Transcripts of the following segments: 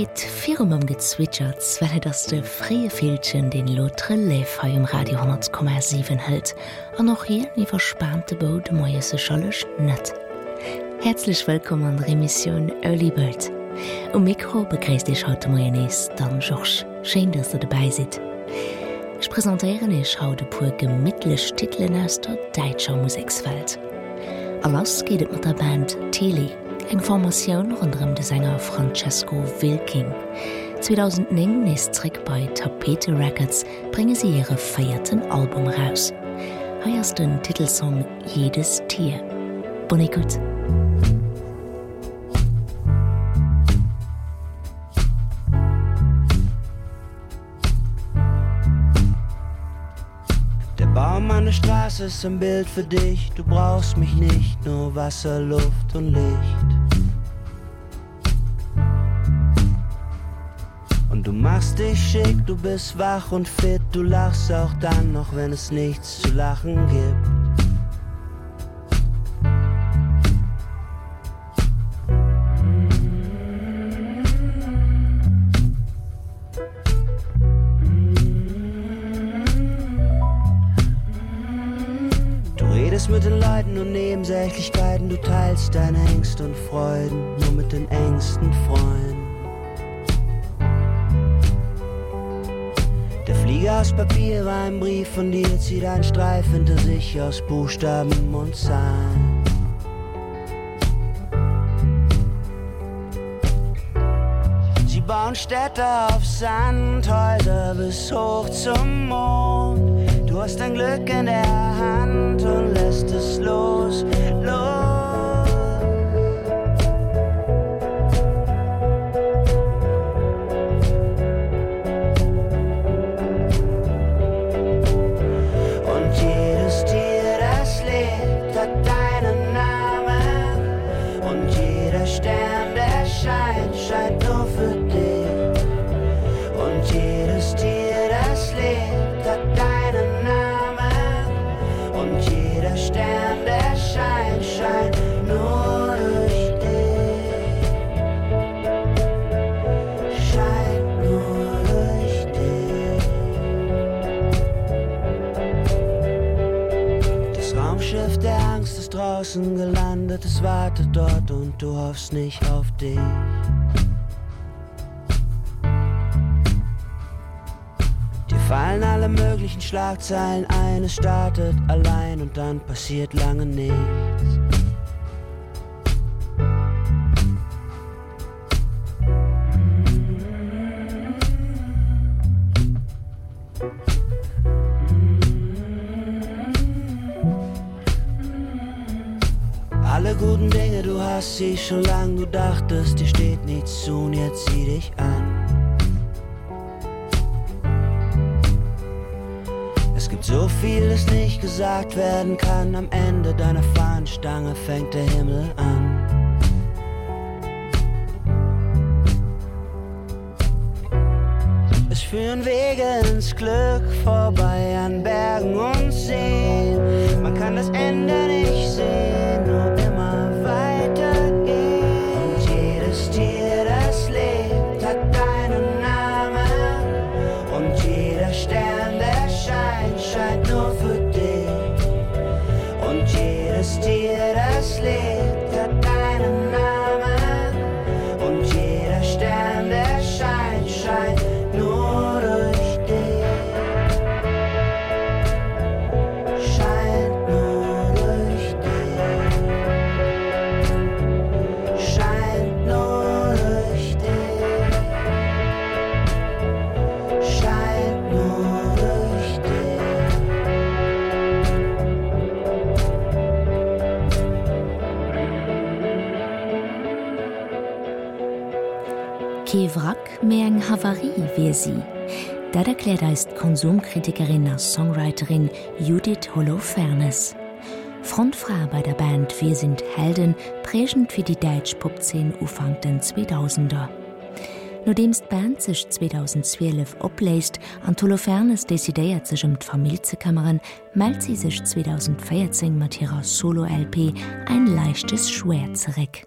geht firm am gezwitschert, well dats de frie Filchen den Lotre Läfei Radio 10,7 hält, an noch hier nie verspannte Bo de moie se schollech net. Herzlich willkommen an Remission Earlybird. Um Mikro begräst ich haut Moes dann Joch, Schein dass er dabei sit. Ich präsentieren ich haut de pur gemmittlech Titeln aus der Deitscher Musikswelt. Alas gehtt mat der Band Tele eng Formatioun runm de Sänger Francesco Wilking. 2009 nesrick bei Tapete Records bringe sie ihre feierten Album raus. Heiers den Titelsong „Jedes Tier. Bonikut. meine Straße ist ein Bild für dich du brauchst mich nicht nur Wasser Luft und Licht machst dich schick, du bist wach und fit, du lachst auch dann noch, wenn es nichts zu lachen gibt. mit den Leiden und Nebensächlichkeiten du teilst deine Ängste und Freuden nur mit den engsten Freunden aus Papier war ein Brief von dir zieht ein Streif hinter sich aus Buchstaben und Zahlen. Sie bauen Städte auf Sandhäuser bis hoch zum Mond. Du hast ein Glück in der Hand und lässt es los los. Draußen gelandet es wartet dort und du hoffst nicht auf dich. Dir fallen alle möglichen schlagzeilen eine startet allein und dann passiert lange nichts schon lang du dachtest dir steht nichts zu und jetzt zieh dich an. Es gibt so viel es nicht gesagt werden kann. Am ende deiner fahnenstange fängt der himmel an. Es führen wege ins glück vorbei an bergen und sehen man kann das ende nicht sehen Havarie wie sie. Erklärt ist Konsumkritikerin als Songwriterin Judith Holofernes. Frontfrau bei der Band Wir sind Helden prägend wie die Deutsch Popzen ufang den 2000er. Nodemst Band sich 2012 opläst an Holofernes desideiert sich um Familiekammeren, meldt sie sich 2014 Matthi SoloLP ein leichtes Schwerzerreck.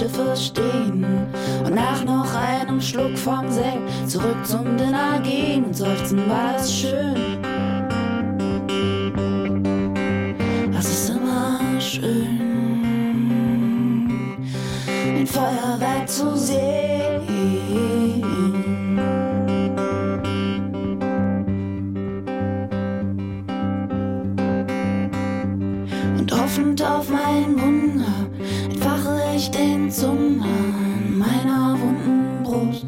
Kreuzfahrtschiffe stehen und nach noch einem Schluck vom Sekt zurück zum Dinner gehen und seufzen war es schön. Das ist immer schön ein Feuerwerk zu sehen. Und hoffend auf mein Wunder ich den zum an meiner wunden Brust?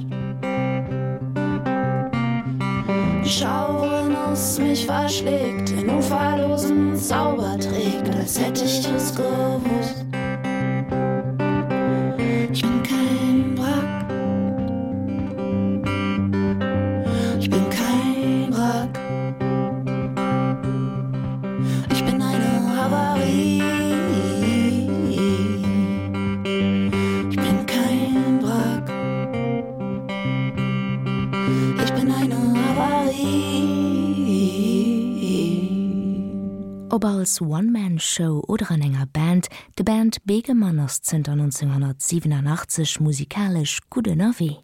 Schauen aus mich verschlägt in uferlosen Zauber trägt als hätte ich es gewusst ob als One-Man-Show oder an enger Band, de Band Begemanners sind 1987 musikalisch gute Navi.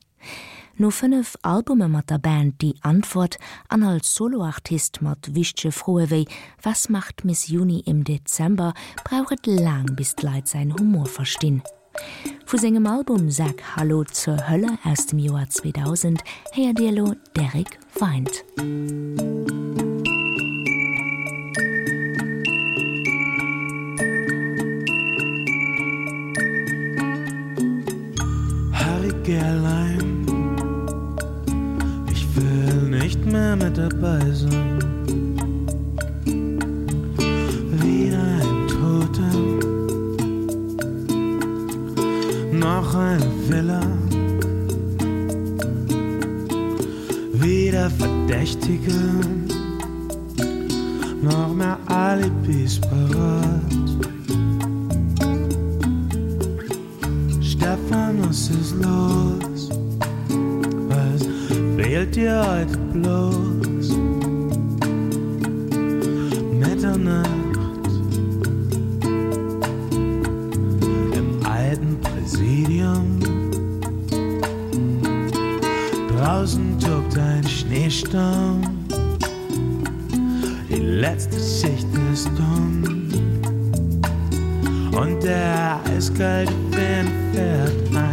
No fünf Albume mat der Band die Antwort an als Soloartist mat wische frohewei, was macht Miss Juni im Dezember, brauchet lang bis Leid sein Humor verstin. Fu engem Album sag Hallo zur Hölle aus dem Joar 2000 her Dilo Derek weint. Musik allein. Ich will nicht mehr mit dabei sein. Wie ein toter. Noch ein villa wieder verdächtige. Noch mehr alibis parat fehlt dir heute bloß Mitternacht im alten Präsidium. Draußen tobt ein Schneestaum die letzte Schicht ist dumm. Und der eiskalte Wind fährt ein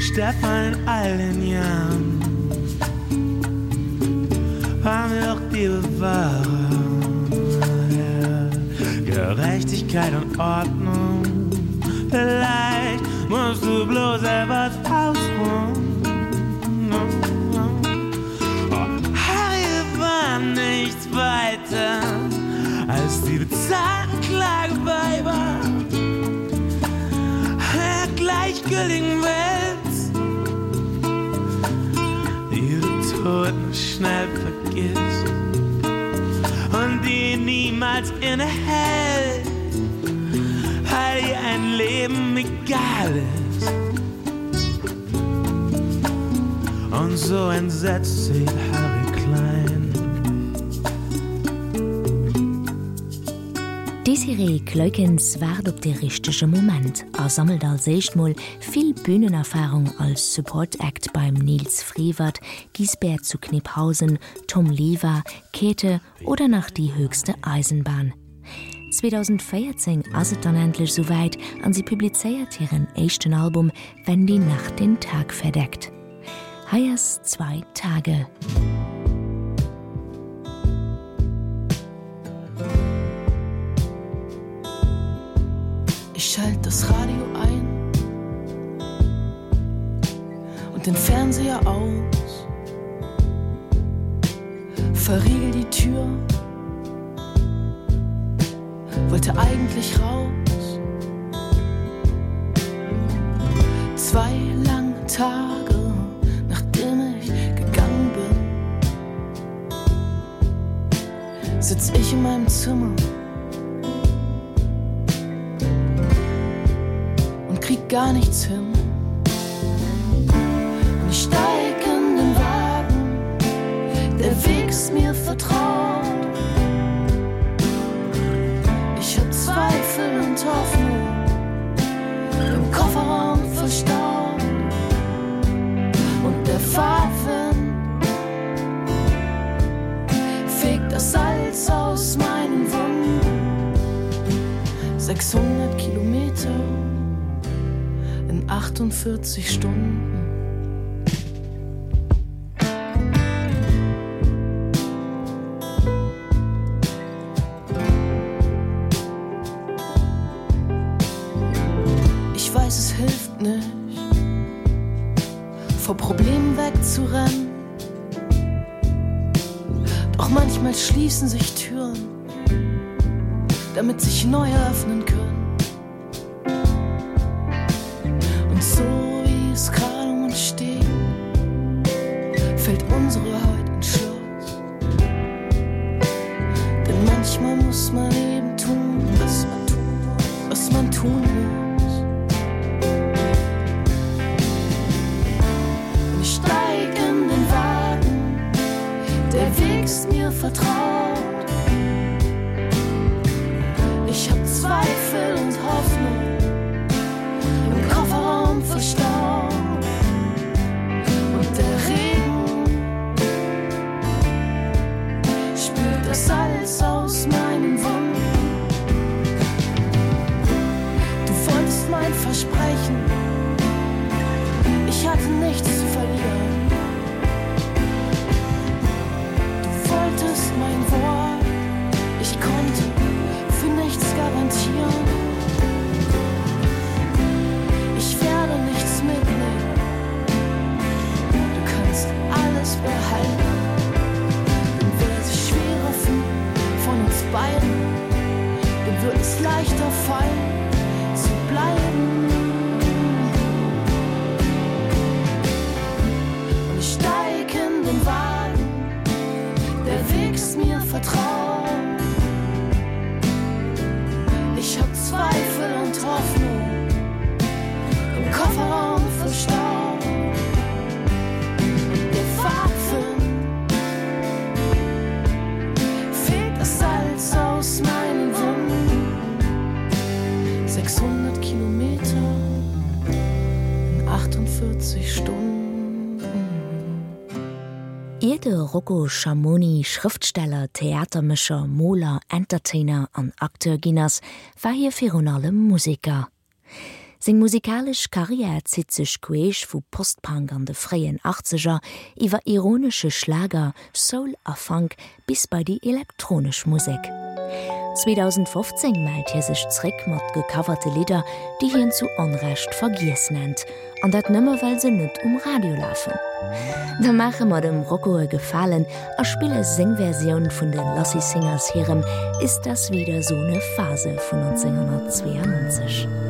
Stefan allen Jahren waren wir auch die Bewahrer Gerechtigkeit und Ordnung vielleicht musst du bloß etwas weiter als die bezahlten Klageweiber gleichgültigen Welt Toten schnell vergisst und die niemals innehält, weil ihr ein Leben egal ist. Und so entsetzt Desiree Kleukens ward op de richtesche Moment er sammelt als Seichtmoll viel Bühnenerfahrung als Supportact beim Nils Friewert, Giesbert zu Kniphausen, Tom Lever, Käte oder nach die höchste Eisenbahn. 2014 aset dann endlich soweit an sie publizeiert ihren echten Album wenn die Nacht den Tag verdeckt. Heiers zwei Tage. Ich schalte das Radio ein und den Fernseher aus. Verriegel die Tür wollte eigentlich raus. Zwei lange Tage nachdem ich gegangen bin, sitz ich in meinem Zimmer. Gar nichts hin. Und ich steig in den Wagen der wegs mir vertraut. Ich hab Zweifel und Hoffnung im Kofferraum verstaut. Und der Pfaffen fegt das Salz aus meinen Wunden 600 Kilometer 48 Stunden. Ich weiß, es hilft nicht, vor Problemen wegzurennen. Doch manchmal schließen sich Türen, damit sich neu öffnen Steig in den Wagen, der wächst mir vertraut. Behalten wer sich schwerer fühlen von uns beiden dann wird es leichter fallen zu bleiben. Ich steige in den Wagen wächst mir vertrauen Ide Rocco Chamoni, Schriftsteller, Theatermischer, Moler, Entertainer an Akteurginnners war hier fionale Musiker. Sing musikalisch Karriere zit sech queech vu Postpunk an de freien 80er iwwer ironische Schlager, Soul a Funk bis bei die elektronisch Musik. 2015 meldt hier sech Zrick mat gecoverte Lieder, die hien zu Onrecht vergies nennt, an dat nëmmer well se net um Radio laufen. Da mache mat dem Rockoe gefallen, a spiele Singversion vun den Lassie Singers herem ist das wieder so ne Phase vu 1992.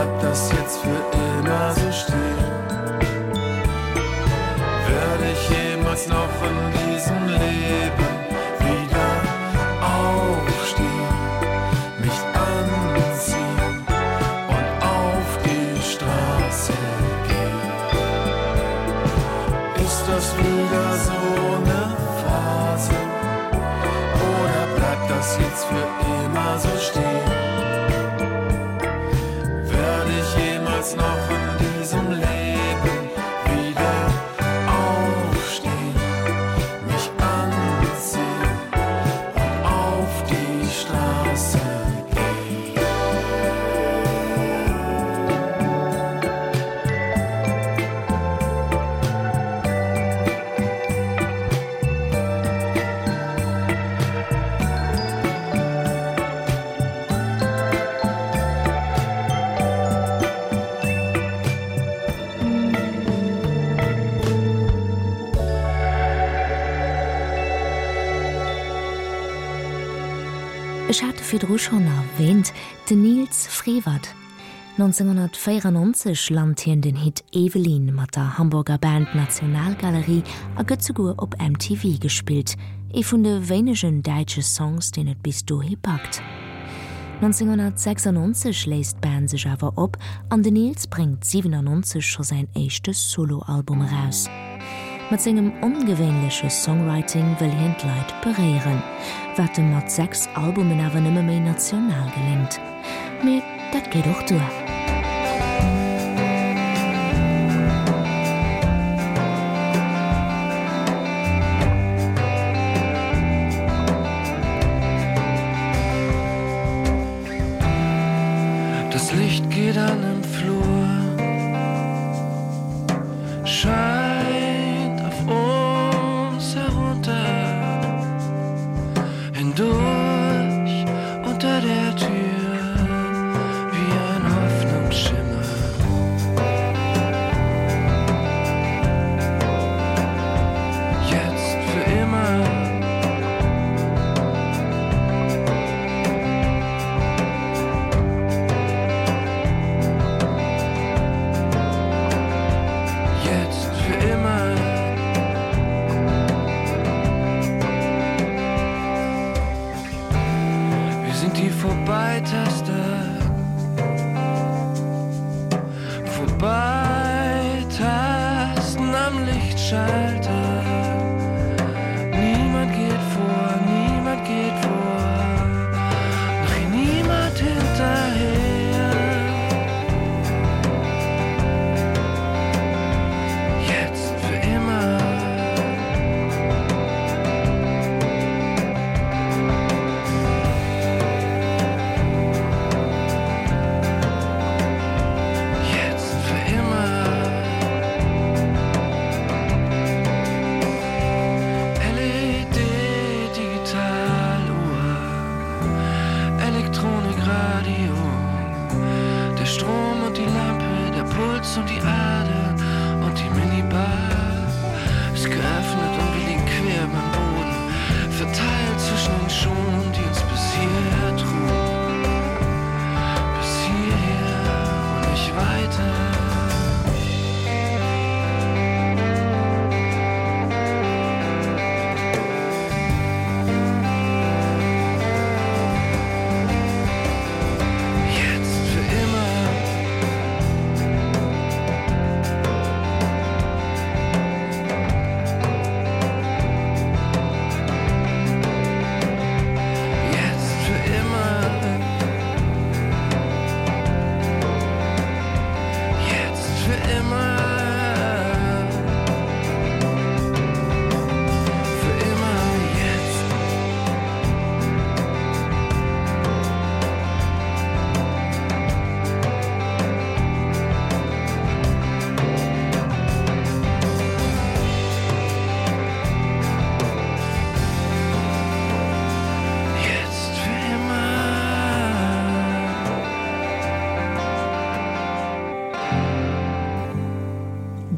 bleibt das jetzt für immer so stehen. Ruchon erwähnt, den Nils Freward. 1994 land hien den Hit Evelyn mat der Hamburger Band Nationalgalerie a Götzegur op MTV gespielt, e vun de wenegen deitsche Songs, den et bis du hi packt. 1996 läst Band sech awer op, an den Nils bringt 97 schon sein echtes Soloalbum raus mat engem ongewéinlesche Songwriting well Hindleit bereieren, wat dem mat sechs Albumen awer nëmme méi national gelingt. Me dat geht doch duer.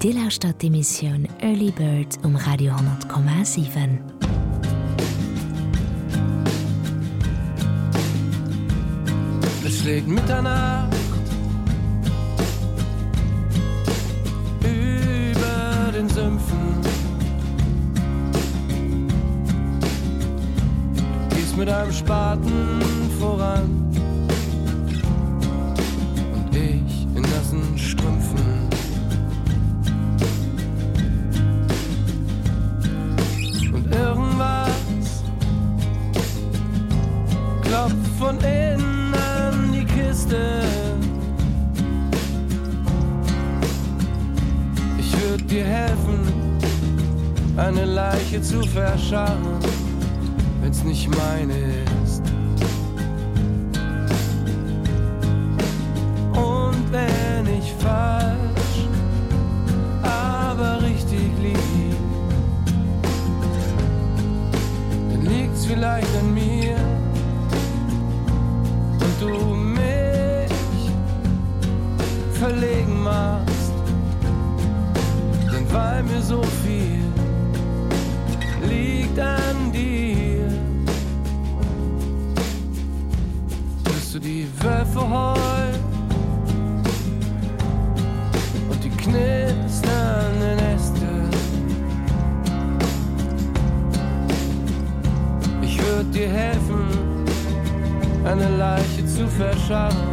Dillerstadt d'Emissionioun Early Bird um Radio 10,7. Es schlägt Mitternacht über den Sümpfen. Du gehst mit einem Spaten voran und ich in nassen Strümpfen. Eine Leiche zu verschauen wenn's nicht meine ist. Und wenn ich falsch aber richtig lieg dann liegt's vielleicht an mir. Und du mich verlegen machst weil mir so viel liegt an dir. Bist du die Wölfe heu und die knisternden Äste ich würde dir helfen eine Leiche zu verschaffen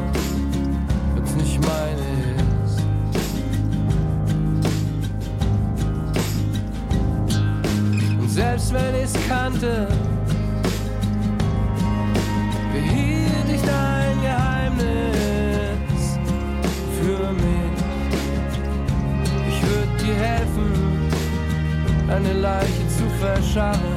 selbst wenn ich kannte. Behielt ich dein geheimnis für mich. Ich würde dir helfen eine leiche zu verschaffen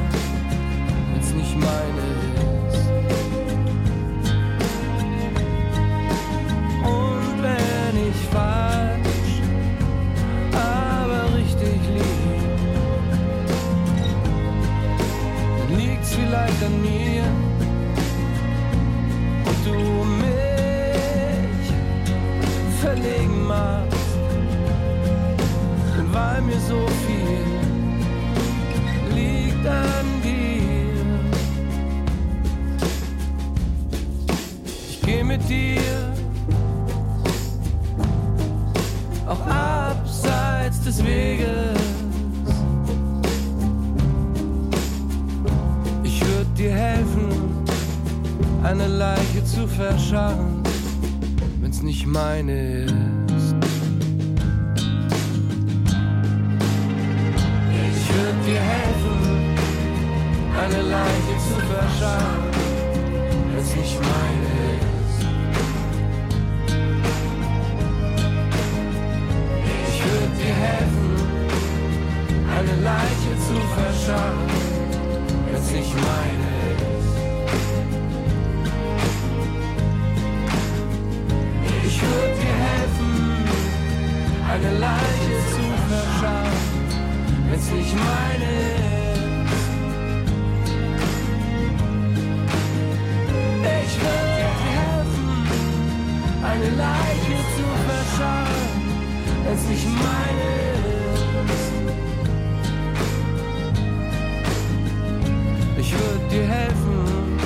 dir helfen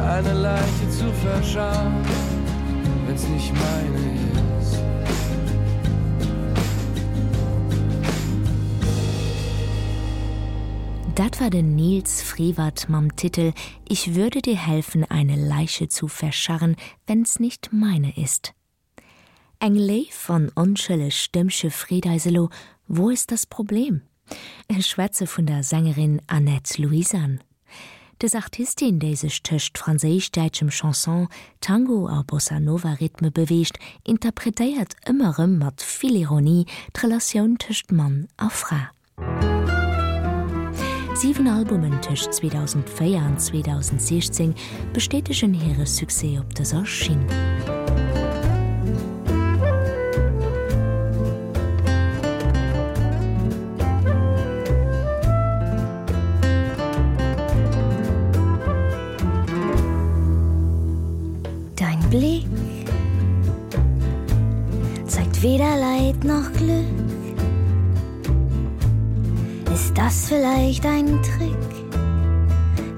eine leiche zu verschaffen wenn's nicht meine ist Dat war den Nils Friwart mam Titel „Ich würde dir helfen, eine Leiche zu verscharren, wenn's nicht meine ist. Englei von onschelle stimmsche Friedeiselo, wo ist das Problem? E Schwäze vun der Sängerin Annette Louisan. Des Artistin dé sech töcht franésdeitschem Chanson, Tango a Bossa Nova Rhythme beweescht, interpretéiert ëmmerem mat vill Ironie d'Relationun töcht Mann a Fra. Sieben Albumen töcht 2004 an 2016 bestätigen here Suse op de Soschien. Blick. Zeigt weder Leid noch Glück. Ist das vielleicht ein Trick?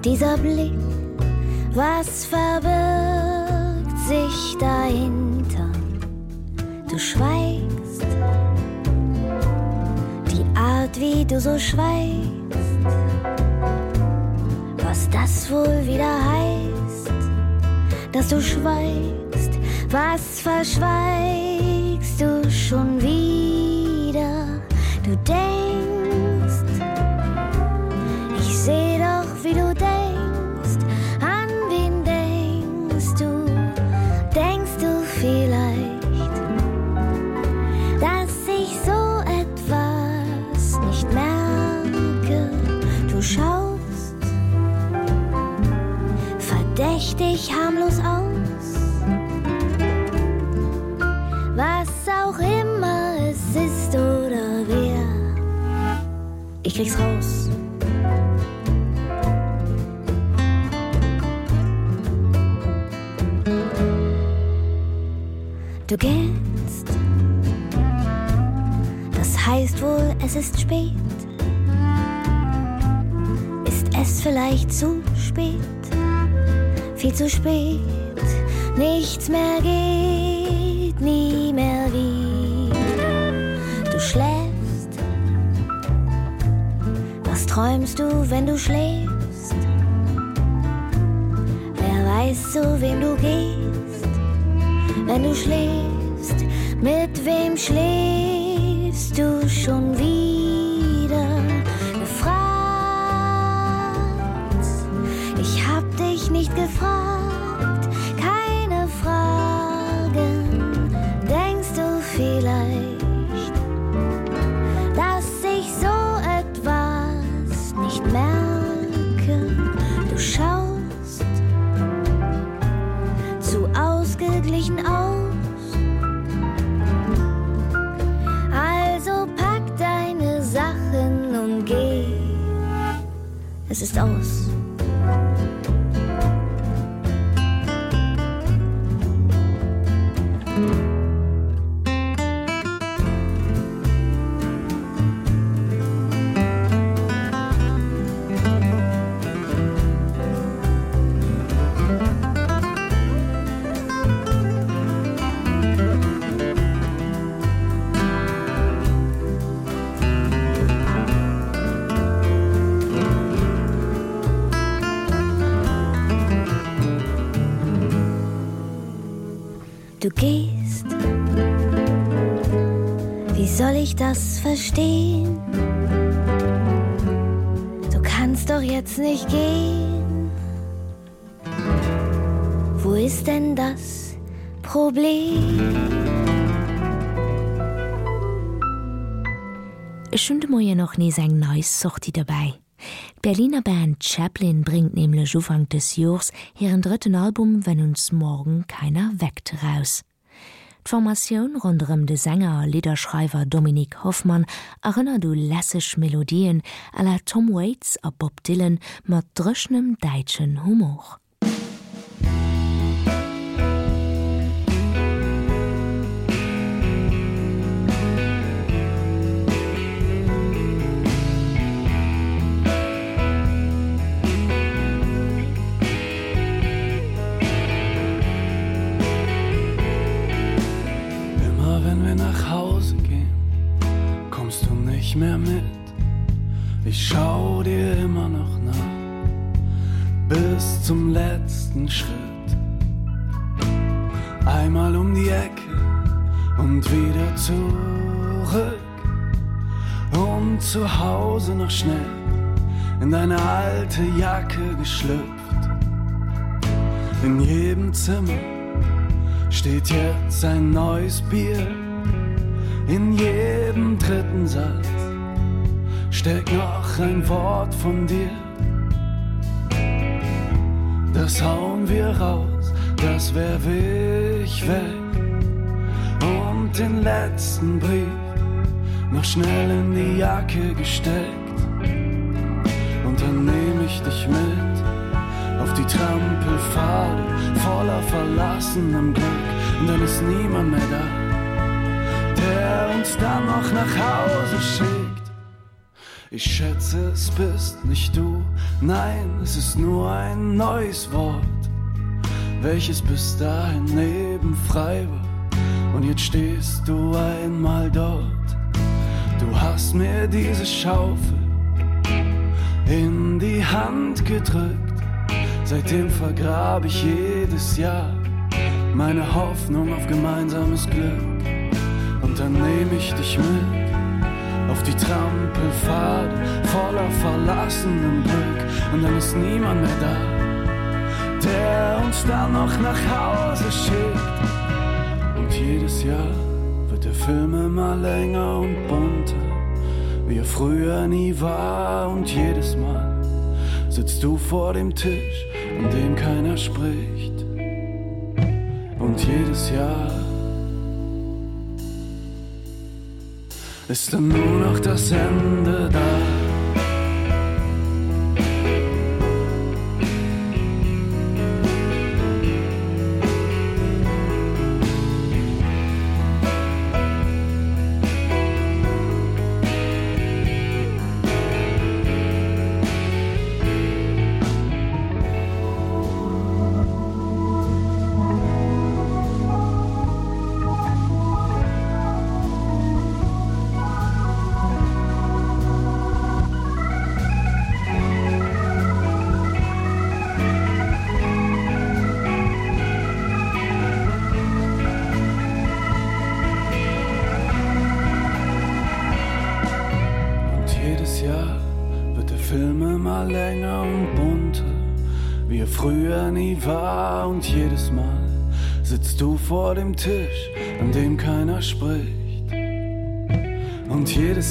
Dieser Blick was verbirgt sich dahinter? Du schweigst. Die nicht, wie du so schweigst, was das wohl wieder heißt, dass du schweigst, was verschweigst du schon wieder, du denkst, verdächtig harmlos aus, was auch immer es ist oder wer, ich krieg's raus. Du gehst. Das heißt wohl, es ist spät. Ist es vielleicht zu spät? Viel zu spät. Nichts mehr geht, nie mehr wieder. Du schläfst. Was träumst du, wenn du schläfst? Wer weiß, zu wem du gehst? wenn du schläfst mit wem schläfst du schon wieder Es ist aus. De moie noch nie seg neus Sorti dabei. Berliner Band Chaplin bringt nämlich Ufang des Jors ihren dritten Album wenn uns morgen keiner weckt raus. Formation runem de Sänger Liederschreiber Dominik Hoffmann erinner du lässig Melodien aller Tom Waits a Bob Dylan mat drschnem deitschen Humor. Nicht mehr mit. Ich schau dir immer noch nach bis zum letzten Schritt. Einmal um die Ecke und wieder zurück und zu Hause noch schnell in deine alte Jacke geschlüpft. In jedem Zimmer steht jetzt ein neues Bier in jedem dritten Satz steckt noch ein Wort von dir. Das hauen wir raus das wär ich weg. Und den letzten Brief noch schnell in die Jacke gesteckt. Und dann nehme ich dich mit auf die Trampelpfade voller verlassenem Glück. Und dann ist niemand mehr da der uns dann noch nach Hause schickt ich schätze es bist nicht du. Nein es ist nur ein neues Wort welches bis dahin neben frei war. Und jetzt stehst du einmal dort. Du hast mir diese Schaufel in die Hand gedrückt. Seitdem vergrabe ich jedes Jahr meine Hoffnung auf gemeinsames Glück. Und dann nehme ich dich mit auf die Trampelfahrt voller verlassenen Glück und dann ist niemand mehr da der uns dann noch nach Hause schickt. Und jedes Jahr wird der Filme mal länger und bunter wie er früher nie war. Und jedes Mal sitzt du vor dem Tisch an dem keiner spricht. Und jedes Jahr ist dann nur noch das Ende da.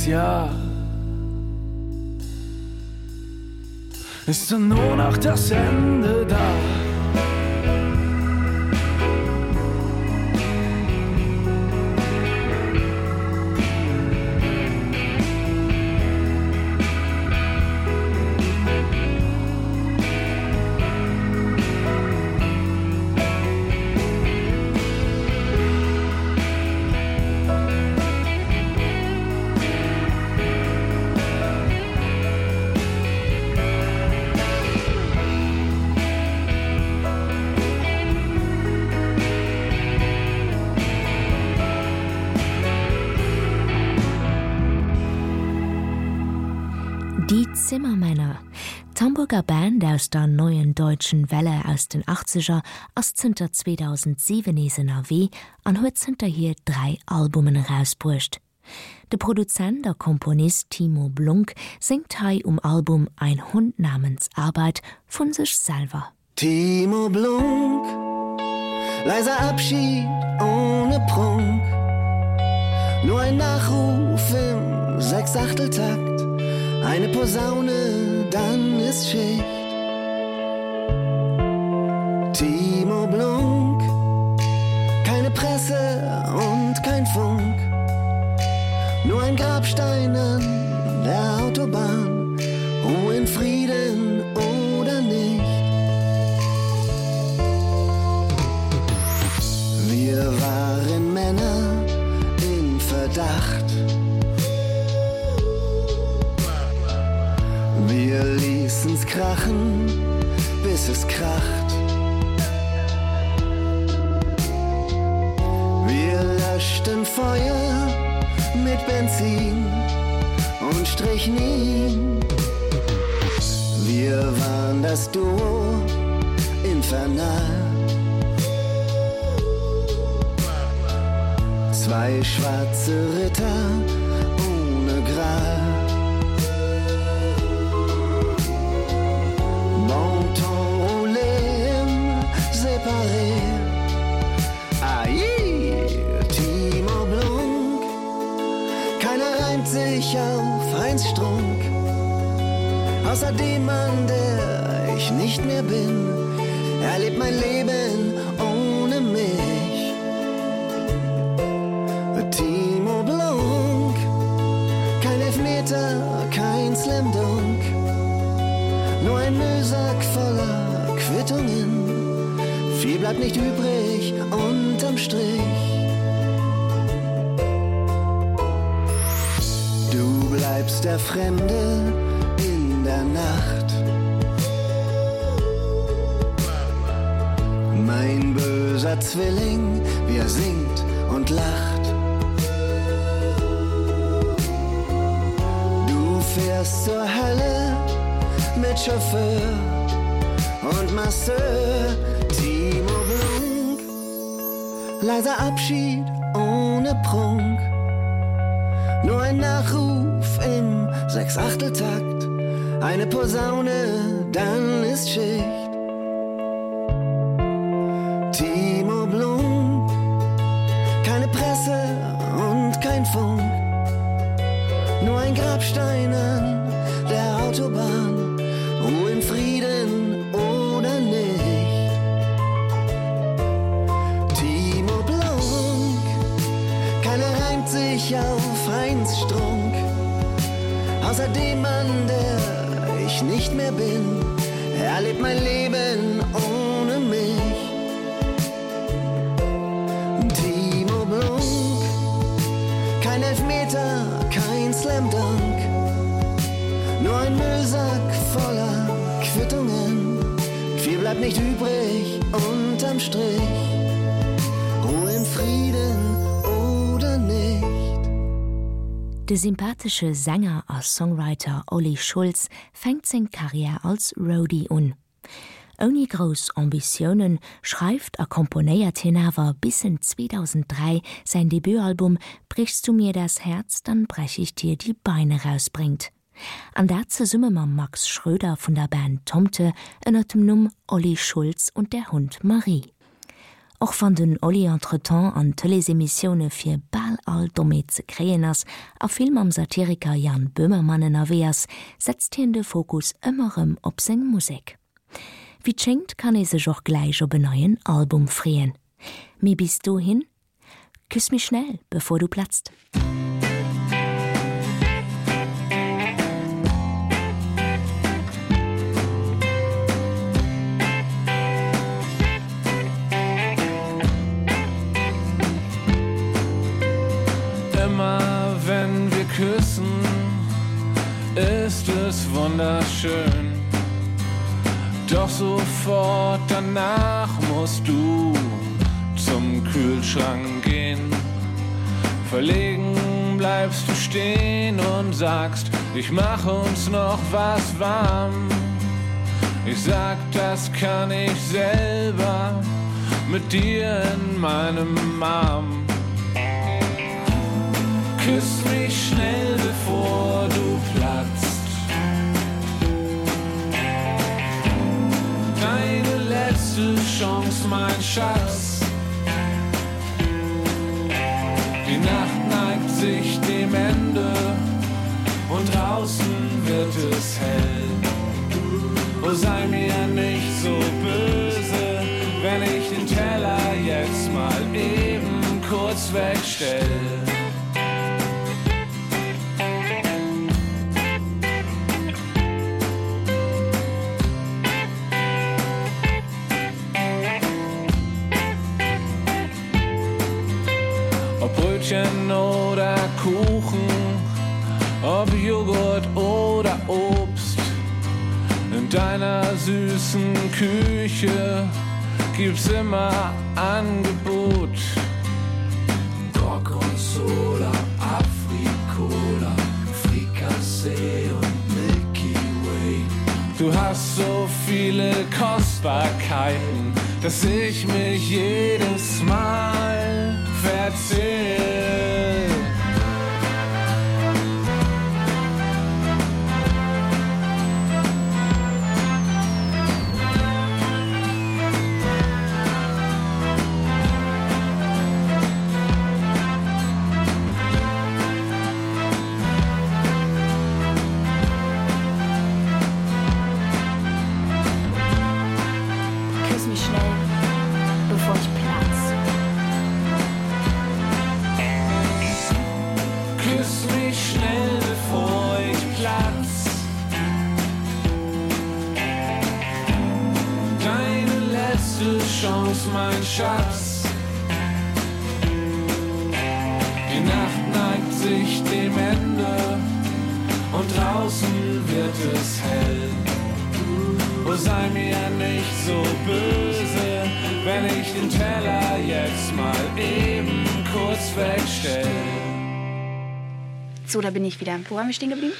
Und jedes Jahr ist dann nur noch das Ende da. Hamburger Band aus der neuen deutschen Welle aus den 80er as Zter 2007 AW an huezenter hier drei Albumen herausbrucht. De Produzent der Komponist Timo Blunk singt Hai um Album ein Hund namens Arbeit von sich selber. Timo Blunk Leiser Abschied ohne Prunk Nur ein Nachruf im Sechsachteltakt eine Posaune dann ist schicht. Timo Blunk keine Presse und kein Funk. Nur ein Grabstein an der Autobahn Wir ließen's krachen, bis es kracht. Wir löschten Feuer mit Benzin und strichen ihn. Wir waren das Duo infernal. Zwei schwarze Ritter sich auf eins strunk außerdem man der ich nicht mehr bin. Erlebt mein leben ohne mich. Timo blunk kein elfmeter kein slam dunk. Nur ein mühsack voller quittungen. Viel bleibt nicht übrig unterm strich bleibst der Fremde in der Nacht. Mein böser Zwilling, wie er singt und lacht. fährst zur Hölle mit Chauffeur und Masseur Timo Blunk leiser Abschied ohne Prunk nur ein Nachruf im sechsachteltakt. Eine Posaune dann ist Schicht. Timo Blum. Keine Presse und kein Funk. Nur ein Grabstein an der Autobahn. Ruhe in Frieden oder nicht. Timo Blunk keiner reimt sich auf Heinz Strunk außerdem man der ich nicht mehr bin. Erlebt mein Leben ohne mich. Timo Blunk kein Elfmeter kein Slam Dank nur ein Müllsack voller Quittungen. Viel bleibt nicht übrig unterm Strich De sympathische Sänger als Songwriter Olli Schulz fängt sein Karriere als Roadie un. Oni groß Ambitionen schreibt er komponiert hinhaver bis in 2003 sein Debütalbum brichst du mir das Herz, dann brech ich dir die Beine rausbringt. An der ze summe man Max Schröder von der Band Tomte ënnert dem Numm Olli Schulz und der Hund Marie. och van den Oli entretan an Telesemissionioune fir ball all Domme ze kreen ass, a film am Satiriker Jan Böhmermannen aweas setzt hien de Fokus ëmmerem op seng Musik. Wie schenkt kann e se joch gleich op beneien Album frien. Mi bist du hin? Küss mich schnell, bevor du platzt. Musik ist es wunderschön. Doch sofort danach musst du zum Kühlschrank gehen. Verlegen bleibst du stehen und sagst, ich mache uns noch was warm. Ich sag, das kann ich selber mit dir in meinem Arm. Küss mich schnell, bevor du platzt. Letzte Chance, mein Schatz. Die Nacht neigt sich dem Ende und draußen wird es hell. Oh, sei mir nicht so böse, wenn ich den Teller jetzt mal eben kurz wegstelle. Deiner süßen Küche gibt's immer Angebot. Gorgonzola, Afrikola, Frikassee und Milky Way. Du hast so viele Kostbarkeiten, dass ich mich jedes Mal verzähl. Bin ich wieder. Wo waren wir stehen geblieben?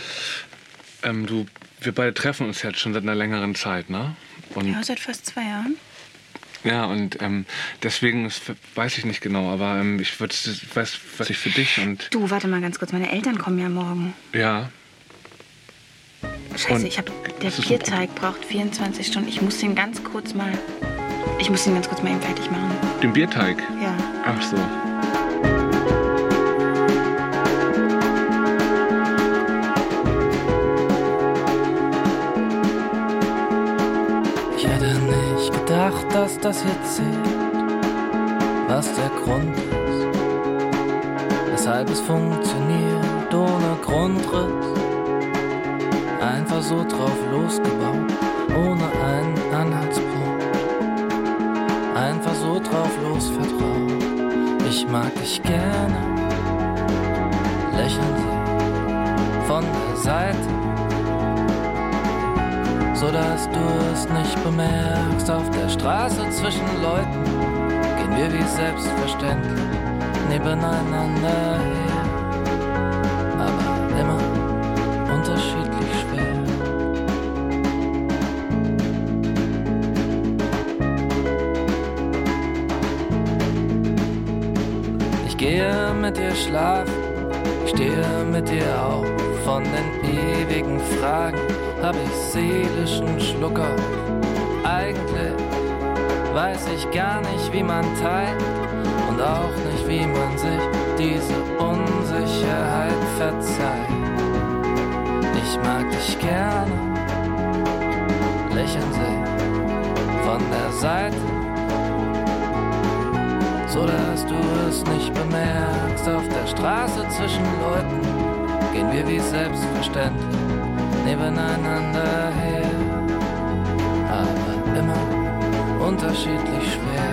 Ähm, du, wir beide treffen uns jetzt schon seit einer längeren Zeit, ne? Und ja, seit fast zwei Jahren. Ja, und ähm, deswegen ist, weiß ich nicht genau, aber ähm, ich würde, weiß, was ich für dich und. Du, warte mal ganz kurz, meine Eltern kommen ja morgen. Ja. Scheiße, und ich habe der Bierteig braucht 24 Stunden. Ich muss den ganz kurz mal. Ich muss den ganz kurz mal eben fertig machen. Den Bierteig? Ja. Ach so. Das hier zählt, was der Grund ist, weshalb es funktioniert ohne Grundriss, einfach so drauf losgebaut, ohne einen Anhaltspunkt, einfach so drauf los vertraut. Ich mag dich gerne, lächeln sie von der Seite so dass du es nicht bemerkst. Auf der Straße zwischen Leuten gehen wir wie selbstverständlich nebeneinander her. Aber immer unterschiedlich schwer. Ich gehe mit dir schlafen. Ich stehe mit dir auf von den ewigen Fragen hab ich seelischen Schlucker. Eigentlich weiß ich gar nicht wie man teilt und auch nicht wie man sich diese Unsicherheit verzeiht. Ich mag dich gerne lächeln sie von der Seite so dass du es nicht bemerkst. Auf der Straße zwischen Leuten gehen wir wie selbstverständlich nebeneinander her aber immer unterschiedlich schwer.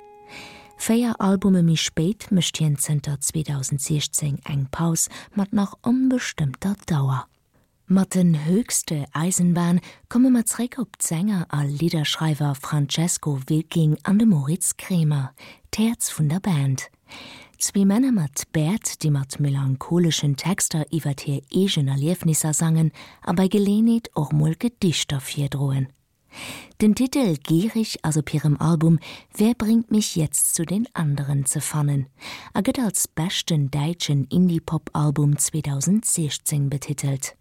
Feier Albume mich spät mischtien Center 2016 eng Paus mat nach unbestimmter Dauer. Matten höchste Eisenbahn komme matreck op Sänger all Liederschreiber Francesco Wilking an de Moritz Krämer, Terz vun der Band. Zwie Männer mat Bert, die mat melancholischen Texter iwwer hier egener Liefnisser sangen, a bei gelehet och mulke Dichterfir drohen. Den Titel gierig also Pirem Album „Wer bringt mich jetzt zu den anderen zu fannen? Er gëtt als bestenchten Deitschen IndiePop-Album 2016 betitelt.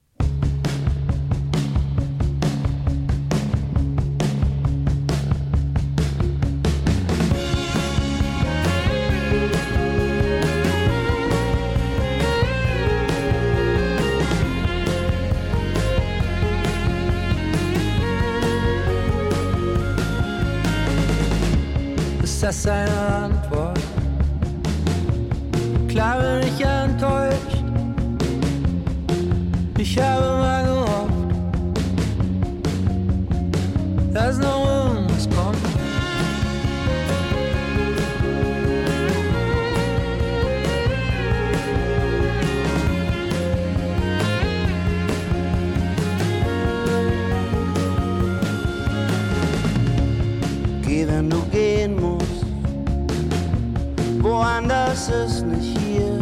Das seine Antwort. Klar ich enttäuscht. Ich habe mal gehofft Das noch ist nicht hier.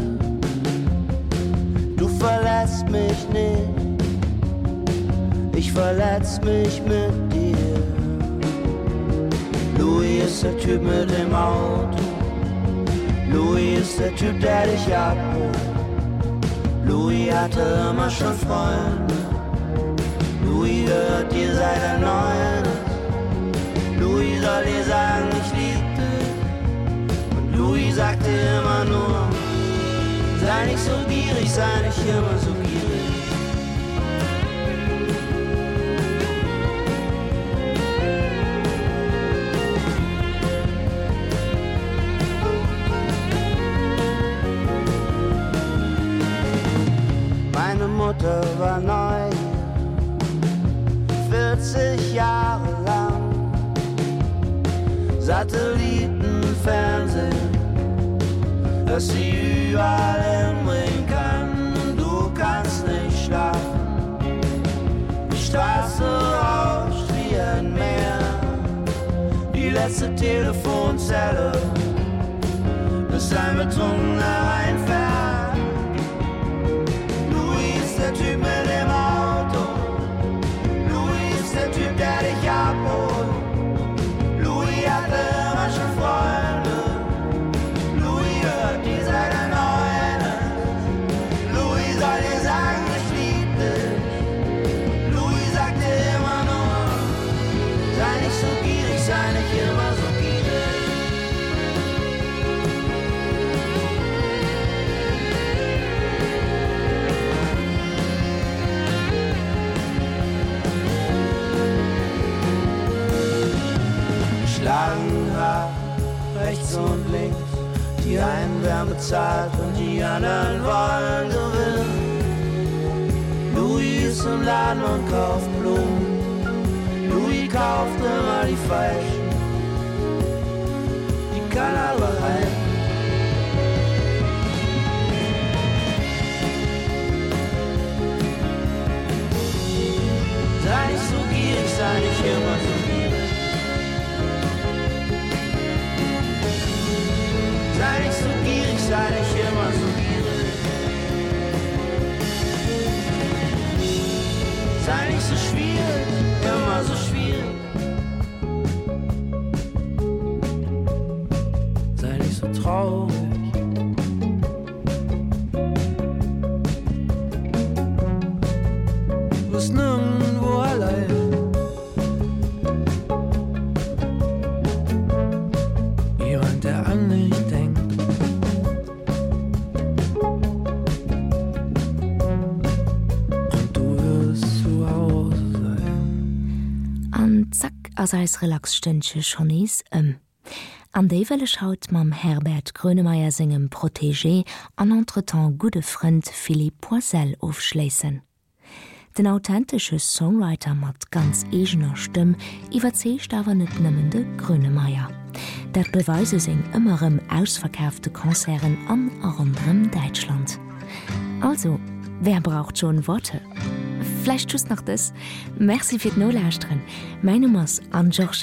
Du verlässt mich nicht. Ich verletz mich mit dir. Louis ist der Typ mit dem Auto. Louis ist der Typ der dich ab Louis hatte immer schon Freunde. Louis hört dir seit der neuen Louis soll dir und Louis sagte immer nur sei nicht so gierig sei nicht immer so gierig. Mutter war neu 40 Jahre lang Satellitenfernsehen dass sie überall bringen kann. Du kannst nicht schlafen. Die Straße rauscht wie ein Meer. Die letzte Telefonzelle. Bis ein betrunkener reinfährt bezahlt und die anderen wollen gewinnen. Louis im Laden und kauft Blumen. Louis kauft immer die falschen. Die kann aber rein sei nicht so gierig sei nicht immer so sei ich immer so gierig sei nicht so schwierig immer so schwierig. Sei nicht so traurig as als Relaxstënche chonis ëm. An déiwelle schaut mam Herbert Grönemeier singem Protégé an entretan gute Frend Philipp Poisel aufschleessen. Den authentische Songwriter mat ganz egener Stimm iwwerzecht awer net nëmmende Grönemeier. Dat beweise seg ëmmerem ausverkäfte Konzeren an anderem Deutschland. Also, wer braucht schon Worte? Fleischtus nach des? Merci fir nolästren. Meine Nummers an Joch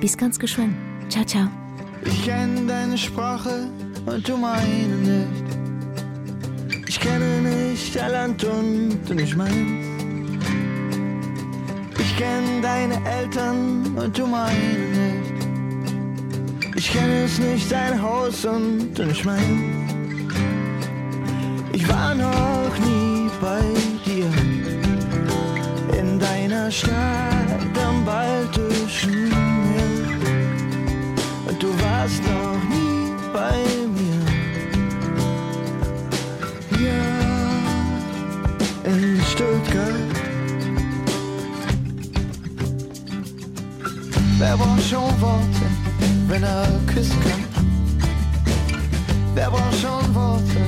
bis ganz geschwen. Ciao ciao. Ich kenne deine Sprache und du meine nicht. Ich kenne nicht der Land und du nicht mein. Ich kenne deine Eltern und du meine nicht. Ich kenne es nicht dein Haus und du nicht mein. Ich war noch nie bei dir in deiner Stadt am baltischen Meer. Und du warst noch nie bei mir. Ja, in Stuttgart. Wer braucht schon Worte, wenn er küssen kann? Wer braucht schon Worte?